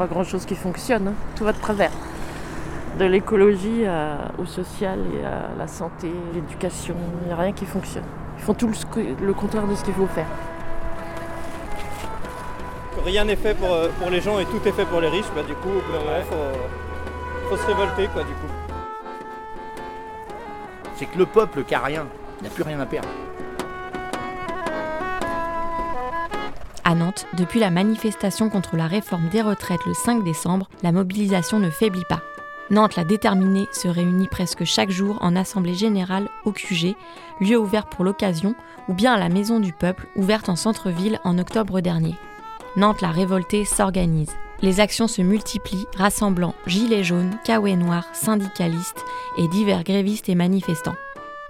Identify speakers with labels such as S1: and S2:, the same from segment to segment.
S1: pas grand-chose qui fonctionne. hein. Tout va de travers. De l'écologie à- au social et à la santé, l'éducation, il n'y a rien qui fonctionne. Ils font tout le, contraire de ce qu'il faut faire.
S2: Rien n'est fait pour, euh, pour les gens et tout est fait pour les riches, bah du coup au bout d'un moment faut, faut se révolter quoi du coup.
S3: C'est que le peuple qui a rien n'a plus rien à perdre.
S4: À Nantes, depuis la manifestation contre la réforme des retraites le 5 décembre, la mobilisation ne faiblit pas. Nantes la déterminée se réunit presque chaque jour en assemblée générale au QG, lieu ouvert pour l'occasion, ou bien à la Maison du Peuple, ouverte en centre-ville en octobre dernier. Nantes la révoltée s'organise. Les actions se multiplient, rassemblant gilets jaunes, caouets noirs, syndicalistes et divers grévistes et manifestants.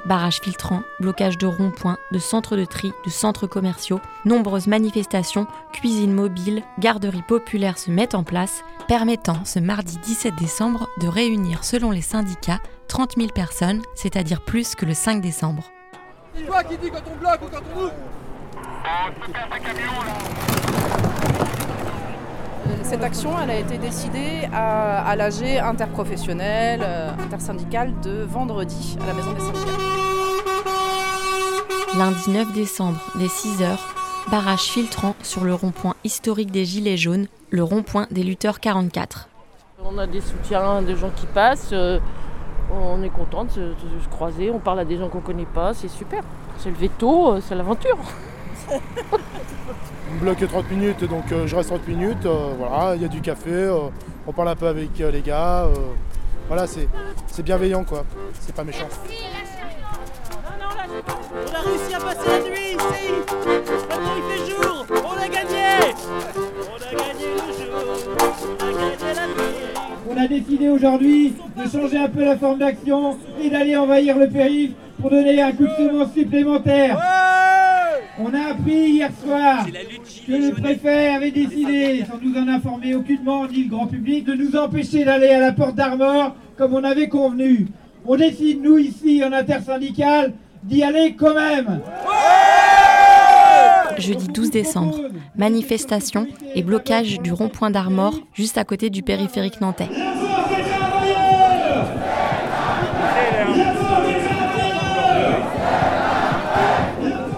S4: Barrages filtrants, blocage de ronds-points, de centres de tri, de centres commerciaux, nombreuses manifestations, cuisines mobiles, garderies populaires se mettent en place, permettant ce mardi 17 décembre de réunir, selon les syndicats, 30 000 personnes, c'est-à-dire plus que le 5 décembre.
S5: C'est toi qui dis quand on bloque ou quand on ouvre
S6: Cette action, elle a été décidée à, à l'AG interprofessionnel, euh, intersyndical de vendredi à la Maison des syndicats.
S4: Lundi 9 décembre, dès 6h, barrage filtrant sur le rond-point historique des Gilets jaunes, le rond-point des lutteurs 44.
S1: On a des soutiens, des gens qui passent. euh, on est content de se, de se croiser. On parle à des gens qu'on ne connaît pas. C'est super. C'est le veto, euh, c'est l'aventure.
S7: On bloque 30 minutes, donc euh, je reste 30 minutes. euh, voilà, il y a du café, on parle un peu avec les gars. voilà, c'est c'est bienveillant quoi. C'est pas méchant.
S5: On a réussi à passer la nuit ici. Maintenant il fait jour On a gagné. On a gagné le jour. On a gagné la nuit.
S8: On a décidé aujourd'hui de changer un peu la forme d'action et d'aller envahir le périph' pour donner un coup de semence supplémentaire. On a appris hier soir que le préfet avait décidé, sans nous en informer aucunement ni le grand public, de nous empêcher d'aller à la porte d'Armor comme on avait convenu. On décide, nous ici, en intersyndical, d'y aller quand même.
S4: Jeudi 12 décembre, manifestation et blocage du rond-point d'Armor juste à côté du périphérique nantais.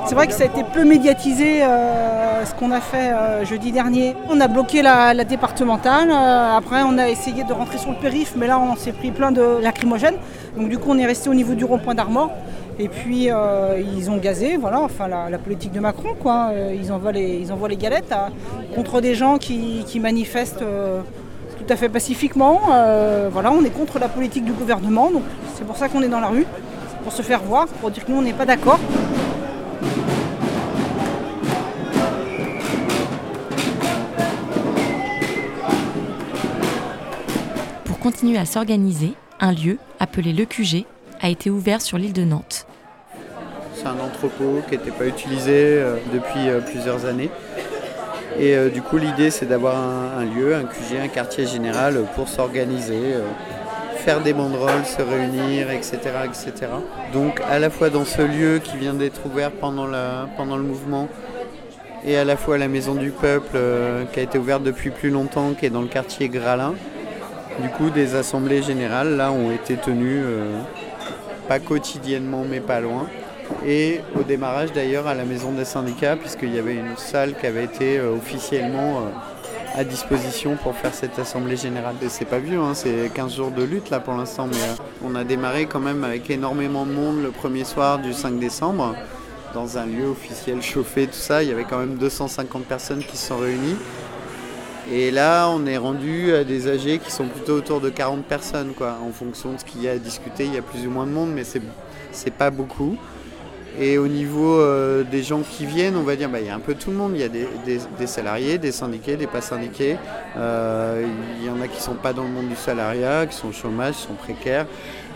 S9: C'est vrai que ça a été peu médiatisé euh, ce qu'on a fait euh, jeudi dernier. On a bloqué la, la départementale, euh, après on a essayé de rentrer sur le périph', mais là on s'est pris plein de lacrymogènes. Donc du coup on est resté au niveau du rond-point d'Armor. Et puis euh, ils ont gazé, voilà, enfin la, politique de Macron, quoi. Euh, ils, envoient les, ils envoient les galettes à- contre des gens qui, manifestent euh, tout à fait pacifiquement. Voilà, on est contre la politique du gouvernement, donc c'est pour ça qu'on est dans la rue, pour se faire voir, pour dire que nous on n'est pas d'accord.
S4: Pour continuer à s'organiser, un lieu, appelé le QG, a été ouvert sur l'île de Nantes.
S10: C'est un entrepôt qui n'était pas utilisé euh, depuis euh, plusieurs années. Et euh, du coup, l'idée, c'est d'avoir un, lieu, un QG, un quartier général pour s'organiser, faire des banderoles, se réunir, etc., etc. Donc, à la fois dans ce lieu qui vient d'être ouvert pendant, pendant le mouvement, et à la fois la Maison du Peuple qui a été ouverte depuis plus longtemps, qui est dans le quartier Gralin. Du coup, des assemblées générales là ont été tenues, quotidiennement, mais pas loin. Et au démarrage d'ailleurs à la Maison des syndicats, puisqu'il y avait une salle qui avait été euh, officiellement euh, à disposition pour faire cette assemblée générale. Et c'est pas vieux, hein, c'est 15 jours de lutte là pour l'instant, mais euh, on a démarré quand même avec énormément de monde le premier soir du 5 décembre, dans un lieu officiel chauffé, tout ça. Il y avait quand même 250 personnes qui se sont réunies. Et là, on est rendu à des AG qui sont plutôt autour de 40 personnes, quoi. En fonction de ce qu'il y a à discuter, il y a plus ou moins de monde, mais c'est pas beaucoup. Et au niveau euh, des gens qui viennent, on va dire, bah, il y a un peu tout le monde. Il y a des, salariés, des syndiqués, des pas syndiqués. Euh, il y en a qui sont pas dans le monde du salariat, qui sont au chômage, qui sont précaires,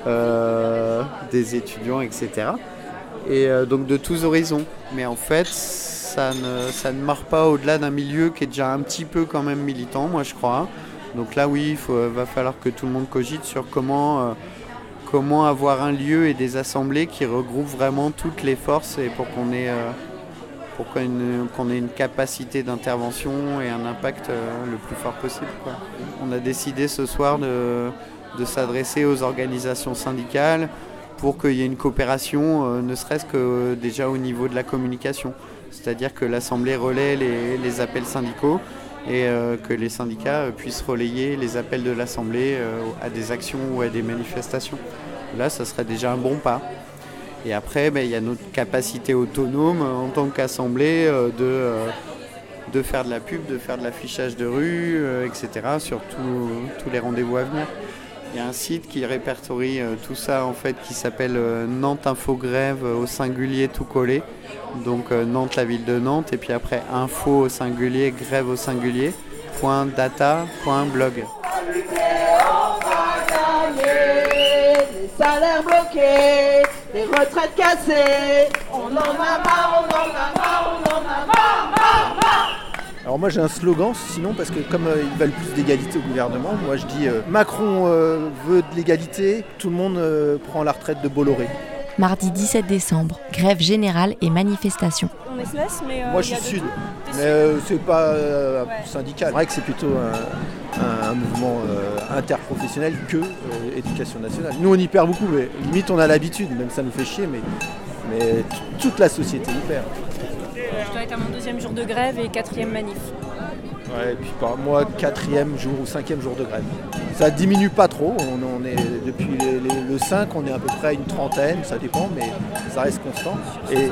S10: euh, des étudiants, etc. Et donc de tous horizons. Mais en fait, ça ne, ça ne marche pas au-delà d'un milieu qui est déjà un petit peu quand même militant, moi je crois. Donc là, oui, il faut- va falloir que tout le monde cogite sur comment, euh, comment avoir un lieu et des assemblées qui regroupent vraiment toutes les forces et pour qu'on ait, euh, une capacité d'intervention et un impact le plus fort possible. On a décidé ce soir de s'adresser aux organisations syndicales pour qu'il y ait une coopération, ne serait-ce que déjà au niveau de la communication. C'est-à-dire que l'Assemblée relaie les, appels syndicaux et que les syndicats puissent relayer les appels de l'Assemblée à des actions ou à des manifestations. Là, ça serait déjà un bon pas. Et après, ben, il y a notre capacité autonome en tant qu'assemblée de, de faire de la pub, de faire de l'affichage de rue, etc. sur tous les rendez-vous à venir. Il y a un site qui répertorie tout ça en fait qui s'appelle Nantes Infogrève au singulier tout collé. Donc Nantes la ville de Nantes et puis après info au singulier, grève au singulier, point data, point blog.
S11: des retraites cassées. On en a marre, on en a marre, on en a marre.
S3: Alors moi j'ai un slogan sinon parce que comme euh, ils veulent plus d'égalité au gouvernement, moi je dis euh, Macron euh, veut de l'égalité, tout le monde euh, prend la retraite de Bolloré.
S4: Mardi 17 décembre, grève générale et manifestation.
S12: On est SNES, mais. euh,
S3: moi je suis sud, mais euh, c'est pas euh,
S12: Ouais.
S3: syndical. C'est vrai que c'est plutôt un, un- un mouvement euh, interprofessionnel que euh, éducation nationale. Nous on y perd beaucoup, mais limite on a l'habitude, même ça nous fait chier, mais, mais toute la société y perd.
S12: Dois être à mon deuxième jour de grève et quatrième manif.
S3: Ouais, et puis par moi, quatrième jour ou cinquième jour de grève. Ça diminue pas trop, on, est depuis le 5, on est à peu près à une trentaine, ça dépend, mais ça reste constant. Et,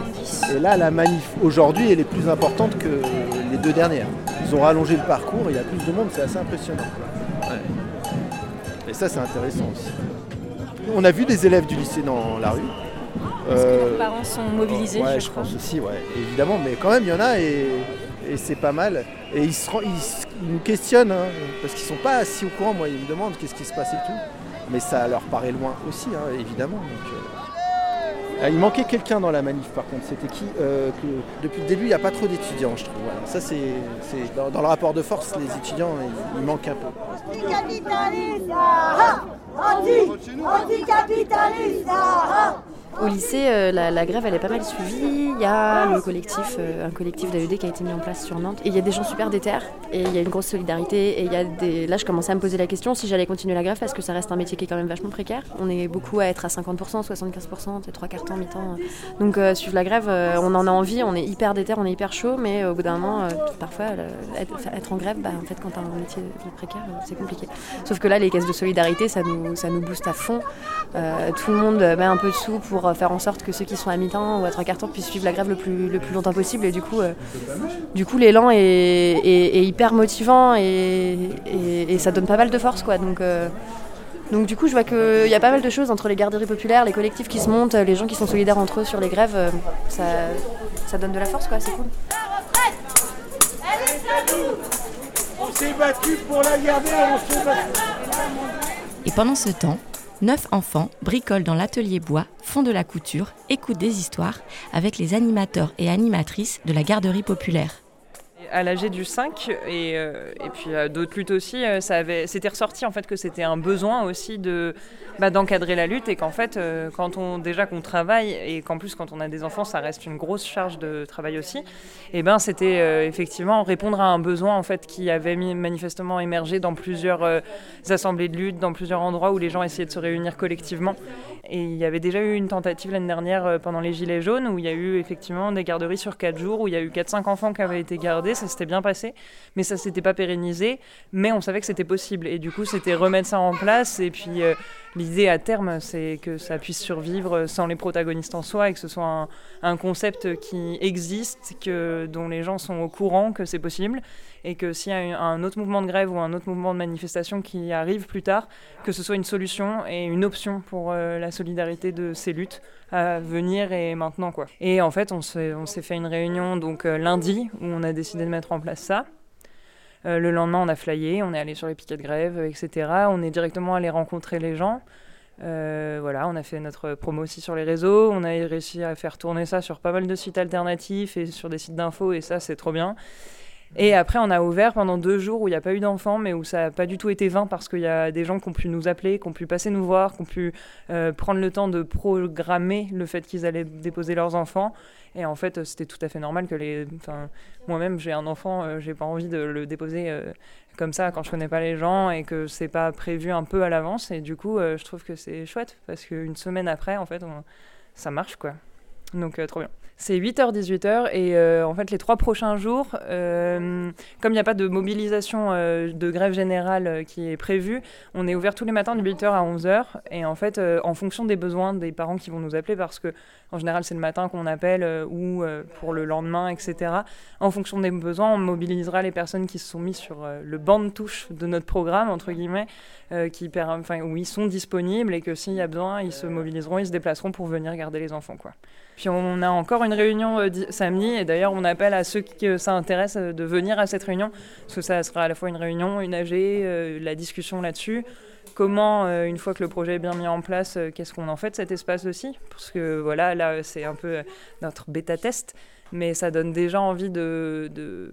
S3: là, la manif aujourd'hui, elle est plus importante que les deux dernières. Ils ont rallongé le parcours, il y a plus de monde, c'est assez impressionnant. Et ça, c'est intéressant aussi. On a vu des élèves du lycée dans la rue.
S12: Est-ce que
S3: Euh,
S12: leurs parents sont mobilisés
S3: Ouais,
S12: je
S3: je
S12: crois
S3: pense aussi, ouais, évidemment, mais quand même, il y en a et, et c'est pas mal. Et ils, se, ren- ils, se- ils nous questionnent, hein, parce qu'ils sont pas assis au courant. Moi, ils me demandent qu'est-ce qui se passe et tout. Mais ça leur paraît loin aussi, hein, évidemment. donc, euh. Ah, Il manquait quelqu'un dans la manif, par contre. C'était qui Euh, que, Depuis le début, il n'y a pas trop d'étudiants, je trouve. Voilà. Ça, c'est c'est- dans, dans le rapport de force, les étudiants, ils, ils manquent un peu.
S11: Anticapitaliste, ah,
S13: Au lycée, euh, la, grève elle est pas mal suivie. Il y a le collectif, euh, un collectif d'AED qui a été mis en place sur Nantes. Et il y a des gens super déter et il y a une grosse solidarité. Et il y a des... là, je commençais à me poser la question si j'allais continuer la grève parce que ça reste un métier qui est quand même vachement précaire. On est beaucoup à être à 50%, 75%, c'est trois quarts temps, mi-temps. Donc euh, suivre la grève, on en a envie, on est hyper déter, on est hyper chaud, mais au bout d'un moment, parfois, être, en grève, bah, en fait, quand t'as un métier précaire, c'est compliqué. Sauf que là, les caisses de solidarité, ça nous, ça nous booste à fond. Tout le monde met un peu de sous pour faire en sorte que ceux qui sont à mi-temps ou à trois quarts temps puissent suivre la grève le plus, le plus longtemps possible. Et du coup, euh, du coup l'élan est, est- est hyper motivant et, et- et ça donne pas mal de force. Quoi. Donc, euh, donc du coup, je vois qu'il y a pas mal de choses entre les garderies populaires, les collectifs qui se montent, les gens qui sont solidaires entre eux sur les grèves. euh, ça, ça donne de la force, quoi. c'est cool.
S11: On s'est battu pour la garder, on s'est battu.
S4: Et pendant ce temps, neuf enfants bricolent dans l'atelier bois, font de la couture, écoutent des histoires avec les animateurs et animatrices de la garderie populaire.
S14: À l'âge du 5 et, euh, et puis euh, d'autres luttes aussi, euh, ça avait, c'était ressorti en fait que c'était un besoin aussi de bah, d'encadrer la lutte et qu'en fait quand on déjà qu'on travaille et qu'en plus quand on a des enfants ça reste une grosse charge de travail aussi. Et ben c'était effectivement répondre à un besoin en fait qui avait manifestement émergé dans plusieurs assemblées de lutte, dans plusieurs endroits où les gens essayaient de se réunir collectivement. Et il y avait déjà eu une tentative l'année dernière pendant les Gilets jaunes où il y a eu effectivement des garderies sur 4 jours, où il y a eu 4-5 enfants qui avaient été gardés, s'était bien passé, mais ça s'était pas pérennisé, mais on savait que c'était possible. Et du coup, c'était remettre ça en place. Et puis euh, l'idée à terme, c'est que ça puisse survivre sans les protagonistes en soi et que ce soit un, un concept qui existe, que, dont les gens sont au courant que c'est possible et que s'il y a un- autre mouvement de grève ou un autre mouvement de manifestation qui arrive plus tard, que ce soit une solution et une option pour euh, la solidarité de ces luttes à venir et maintenant quoi. Et en fait, on s'est fait une réunion donc euh, lundi où on a décidé de mettre en place ça. Euh, le lendemain, on a flyé, on est allé sur les piquets de grève, etc. On est directement allé rencontrer les gens. Voilà, on a fait notre promo aussi sur les réseaux. On a réussi à faire tourner ça sur pas mal de sites alternatifs et sur des sites d'infos, et ça, c'est trop bien. Et après, on a ouvert pendant deux jours où il n'y a pas eu d'enfants, mais où ça n'a pas du tout été vain parce qu'il y a des gens qui ont pu nous appeler, qui ont pu passer nous voir, qui ont pu euh, prendre le temps de programmer le fait qu'ils allaient déposer leurs enfants. Et en fait, c'était tout à fait normal que les. Enfin, moi-même, j'ai un enfant, euh, j'ai pas envie de le déposer euh, comme ça quand je connais pas les gens et que c'est pas prévu un peu à l'avance. Et du coup, je trouve que c'est chouette parce qu'une semaine après, en fait, ça marche quoi. Donc, trop bien. C'est 8h-18h et euh, en fait les trois prochains jours, euh, comme il n'y a pas de mobilisation euh, de grève générale qui est prévue, on est ouvert tous les matins de 8h à 11h et en fait en fonction des besoins des parents qui vont nous appeler parce que en général c'est le matin qu'on appelle ou pour le lendemain etc. En fonction des besoins on mobilisera les personnes qui se sont mises sur le banc de touche de notre programme entre guillemets qui, enfin, où ils sont disponibles et que s'il y a besoin ils se mobiliseront, ils se déplaceront pour venir garder les enfants quoi. Puis on a encore une réunion euh, samedi et d'ailleurs on appelle à ceux qui euh, ça intéresse euh, de venir à cette réunion parce que ça sera à la fois une réunion, une AG, la discussion là-dessus. Comment, une fois que le projet est bien mis en place, qu'est-ce qu'on en fait de cet espace aussi? Parce que voilà, là c'est un peu notre bêta-test mais ça donne déjà envie de, de,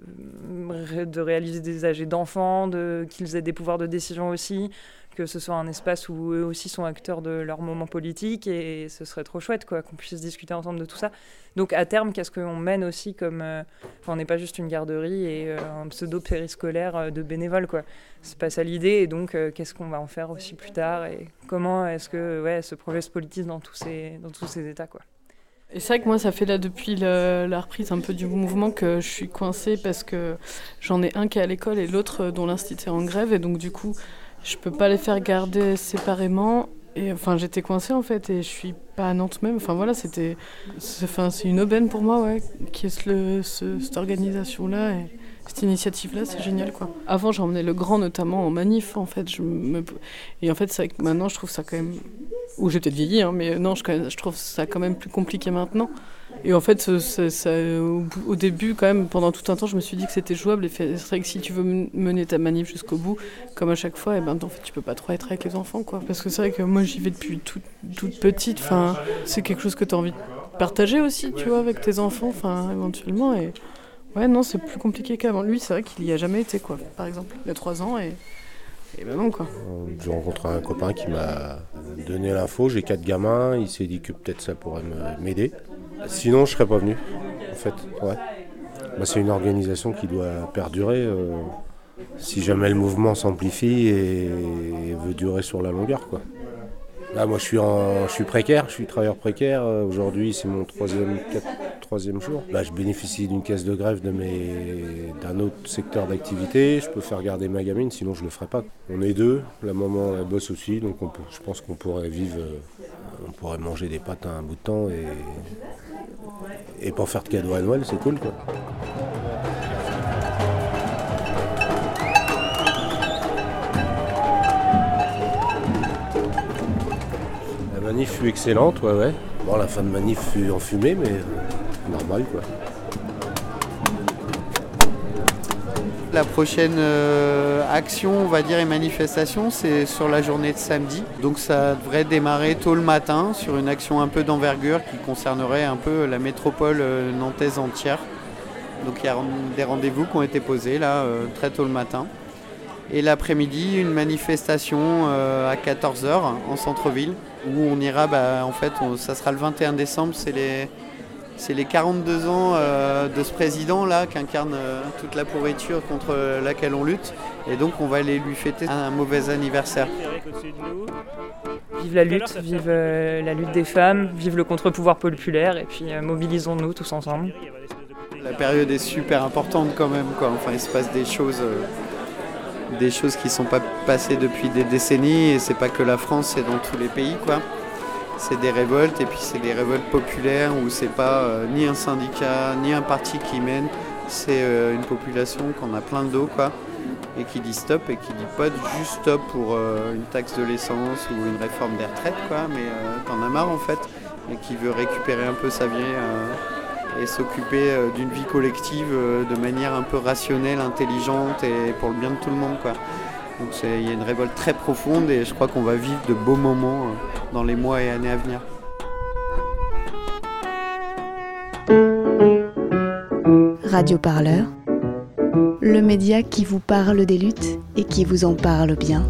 S14: de réaliser des AG d'enfants, de, qu'ils aient des pouvoirs de décision aussi, que ce soit un espace où eux aussi sont acteurs de leur moment politique et ce serait trop chouette quoi qu'on puisse discuter ensemble de tout ça. Donc à terme, qu'est-ce qu'on mène aussi comme euh, on n'est pas juste une garderie et euh, un pseudo périscolaire euh, de bénévoles quoi. C'est pas ça l'idée et donc qu'est-ce qu'on va en faire aussi plus tard et comment est-ce que ouais ce projet se politise dans tous ces dans tous ces états quoi.
S15: Et c'est vrai que moi, ça fait là depuis la reprise un peu du mouvement que je suis coincée parce que j'en ai un qui est à l'école et l'autre dont l'institut est en grève. Et donc, du coup, je peux pas les faire garder séparément. Et enfin, j'étais coincée en fait, et je suis pas à Nantes même. Enfin voilà, c'était, c'est une aubaine pour moi, ouais, qui est le, cette organisation-là et cette initiative-là, c'est génial quoi. Avant, j'emmenais le grand notamment en manif, en fait. Je me... Et en fait, c'est maintenant, je trouve ça quand même, ou j'ai peut-être vieilli, hein, mais non, je, je trouve ça quand même plus compliqué maintenant. Et en fait, au, début, quand même, pendant tout un temps, je me suis dit que c'était jouable. Et c'est vrai que si tu veux mener ta manif jusqu'au bout, comme à chaque fois, et eh ben, en fait, tu peux pas trop être avec les enfants. Quoi. Parce que c'est vrai que moi, j'y vais depuis toute, toute petite. Enfin, c'est quelque chose que tu as envie de partager aussi, tu vois, avec tes enfants, enfin, éventuellement. Et ouais, non, c'est plus compliqué qu'avant. Lui, c'est vrai qu'il y a jamais été, quoi, par exemple. Il y a trois ans et. Et ben non, quoi.
S16: J'ai rencontré un copain qui m'a donné l'info. J'ai quatre gamins. Il s'est dit que peut-être ça pourrait m'aider. Sinon, je serais pas venu, en fait. Ouais. Bah, c'est une organisation qui doit perdurer euh, si jamais le mouvement s'amplifie et, veut durer sur la longueur. Quoi. Là, moi, je suis, en, je suis précaire, je suis travailleur précaire. Euh, aujourd'hui, c'est mon troisième, troisième jour. Je bénéficie d'une caisse de grève de mes, d'un autre secteur d'activité. Je peux faire garder ma gamine, sinon je le ferai pas. On est deux. La maman, elle bosse aussi, donc je pense qu'on pourrait vivre, euh, on pourrait manger des pâtes un bout de temps et, et pas faire de cadeaux à Noël, c'est cool quoi. La manif fut excellente, ouais ouais. Bon la fin de manif fut en fumée mais normal quoi.
S10: La prochaine euh, action, on va dire, et manifestation, c'est sur la journée de samedi. Donc ça devrait démarrer tôt le matin sur une action un peu d'envergure qui concernerait un peu la métropole euh, nantaise entière. Donc il y a des rendez-vous qui ont été posés là euh, très tôt le matin. Et l'après-midi, une manifestation à 14h en centre-ville où on ira, bah, en fait, ça sera le 21 décembre, c'est les c'est les 42 ans euh, de ce président là qui incarne euh, toute la pourriture contre laquelle on lutte. Et donc on va aller lui fêter un mauvais anniversaire.
S14: Vive la lutte, vive euh, la lutte des femmes, vive le contre-pouvoir populaire et puis mobilisons-nous tous ensemble.
S10: La période est super importante quand même. Quoi. Enfin, il se passe des choses, des choses qui ne sont pas passées depuis des décennies et c'est pas que la France, c'est dans tous les pays. quoi c'est des révoltes et puis c'est des révoltes populaires où c'est pas euh, ni un syndicat ni un parti qui mène, c'est euh, une population qu'on a plein de dos quoi et qui dit stop et qui dit pas juste stop pour euh, une taxe de l'essence ou une réforme des retraites quoi, mais t'en as marre en fait et qui veut récupérer un peu sa vie et s'occuper d'une vie collective de manière un peu rationnelle, intelligente et pour le bien de tout le monde quoi. Il y a une révolte très profonde et je crois qu'on va vivre de beaux moments euh, dans les mois et années à venir.
S17: Radio Parleur, le média qui vous parle des luttes et qui vous en parle bien.